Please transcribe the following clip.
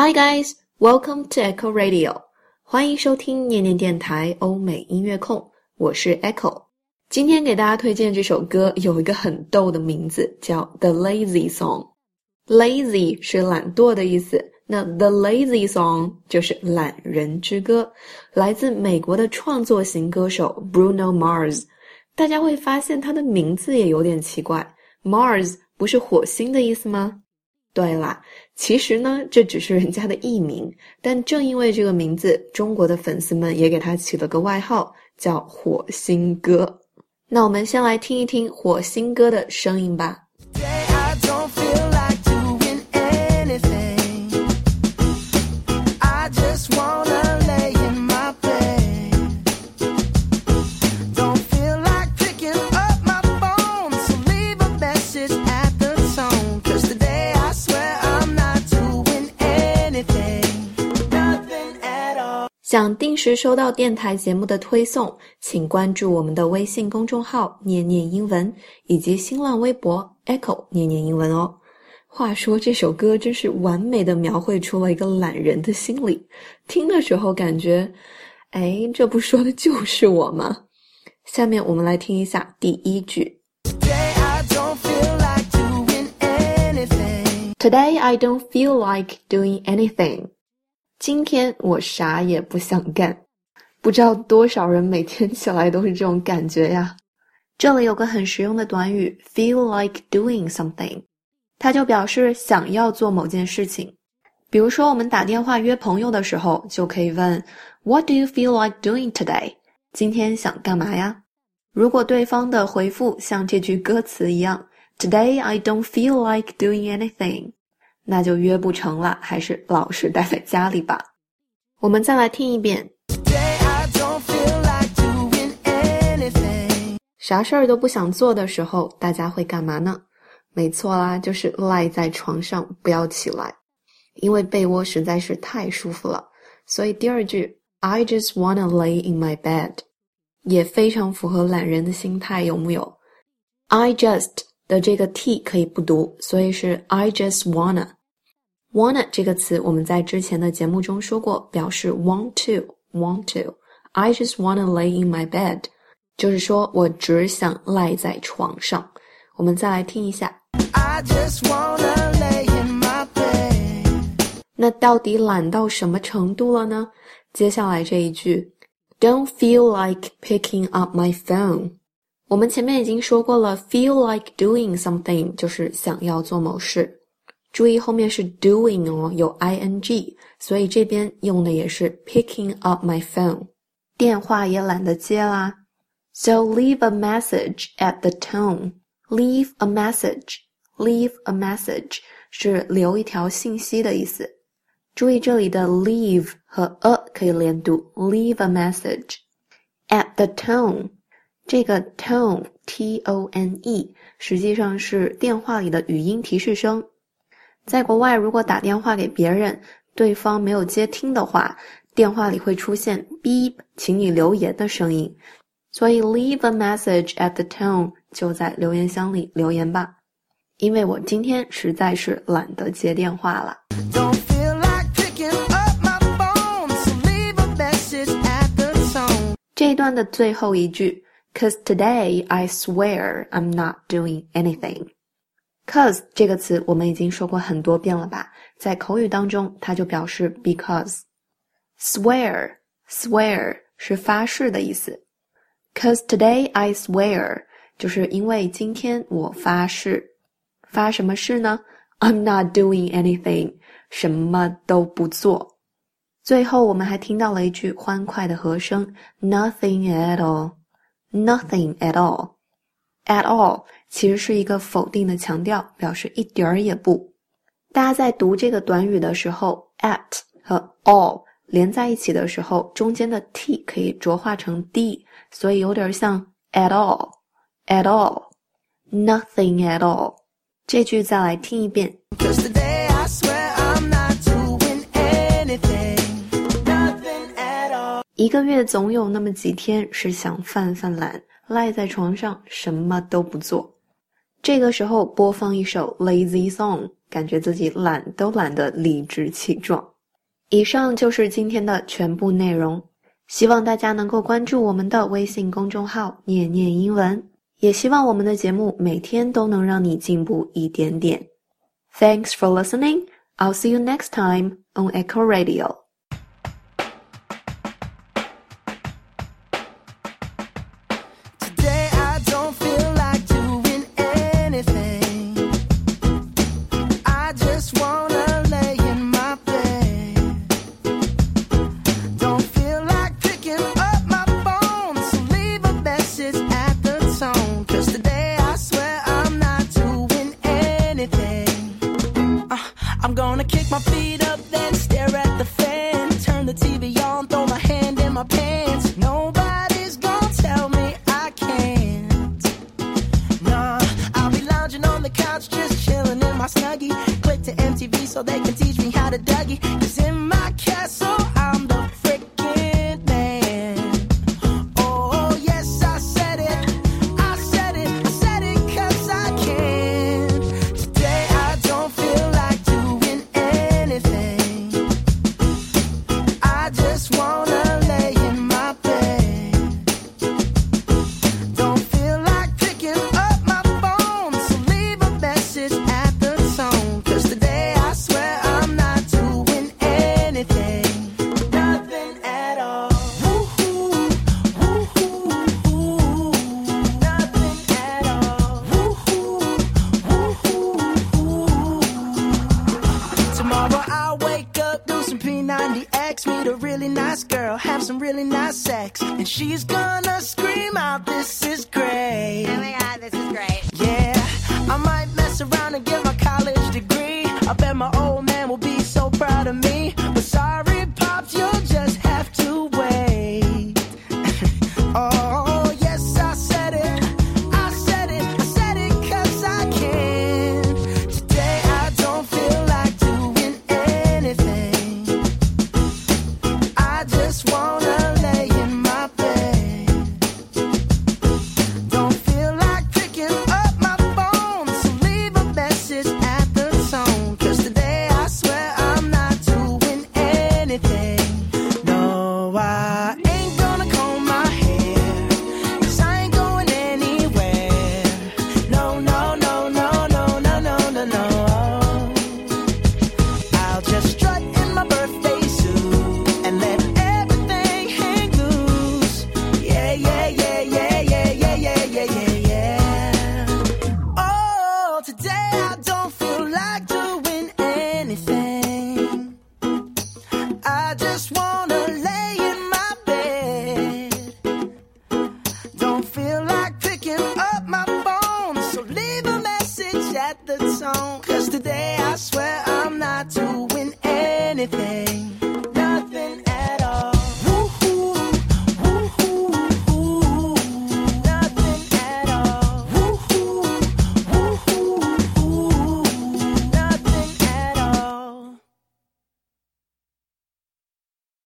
Hi guys, welcome to Echo Radio，欢迎收听念念电台欧美音乐控，我是 Echo。今天给大家推荐这首歌有一个很逗的名字，叫 The Lazy Song。Lazy 是懒惰的意思，那 The Lazy Song 就是懒人之歌，来自美国的创作型歌手 Bruno Mars。大家会发现他的名字也有点奇怪，Mars 不是火星的意思吗？对啦，其实呢，这只是人家的艺名，但正因为这个名字，中国的粉丝们也给他起了个外号，叫“火星哥”。那我们先来听一听火星哥的声音吧。想定时收到电台节目的推送，请关注我们的微信公众号“念念英文”以及新浪微博 “Echo 念念英文”哦。话说这首歌真是完美的描绘出了一个懒人的心理，听的时候感觉，哎，这不说的就是我吗？下面我们来听一下第一句：Today I don't feel like doing anything. 今天我啥也不想干，不知道多少人每天起来都是这种感觉呀。这里有个很实用的短语，feel like doing something，它就表示想要做某件事情。比如说，我们打电话约朋友的时候，就可以问 What do you feel like doing today？今天想干嘛呀？如果对方的回复像这句歌词一样，Today I don't feel like doing anything。那就约不成了，还是老实待在家里吧。我们再来听一遍。啥事儿都不想做的时候，大家会干嘛呢？没错啦，就是赖在床上不要起来，因为被窝实在是太舒服了。所以第二句 "I just wanna lay in my bed" 也非常符合懒人的心态，有木有？I just 的这个 t 可以不读，所以是 I just wanna。Wanna 这个词，我们在之前的节目中说过，表示 want to，want to。I just wanna lay in my bed，就是说我只想赖在床上。我们再来听一下。I just wanna lay in my bed。那到底懒到什么程度了呢？接下来这一句，Don't feel like picking up my phone。我们前面已经说过了，feel like doing something 就是想要做某事。注意后面是 doing 哦，有 ing，所以这边用的也是 picking up my phone，电话也懒得接啦。So leave a message at the tone. Leave a message. Leave a message 是留一条信息的意思。注意这里的 leave 和 a 可以连读，leave a message at the tone。这个 tone t o n e 实际上是电话里的语音提示声。 在国外，如果打电话给别人，对方没有接听的话，电话里会出现 “beep”，请你留言的声音。所以 “leave a message at the tone” 就在留言箱里留言吧。因为我今天实在是懒得接电话了。这一段的最后一句，“Cause today I swear I'm not doing anything。” Cause 这个词我们已经说过很多遍了吧？在口语当中，它就表示 because。Swear swear 是发誓的意思。Cause today I swear 就是因为今天我发誓。发什么誓呢？I'm not doing anything，什么都不做。最后我们还听到了一句欢快的和声：Nothing at all，Nothing at all all，at all。其实是一个否定的强调，表示一点儿也不。大家在读这个短语的时候，at 和 all 连在一起的时候，中间的 t 可以浊化成 d，所以有点像 at all，at all，nothing at all。这句再来听一遍。一个月总有那么几天是想犯犯懒，赖在床上什么都不做。这个时候播放一首 lazy song，感觉自己懒都懒得理直气壮。以上就是今天的全部内容，希望大家能够关注我们的微信公众号“念念英文”，也希望我们的节目每天都能让你进步一点点。Thanks for listening. I'll see you next time on Echo Radio. Meet a really nice girl, have some really nice sex, and she's gonna scream. I just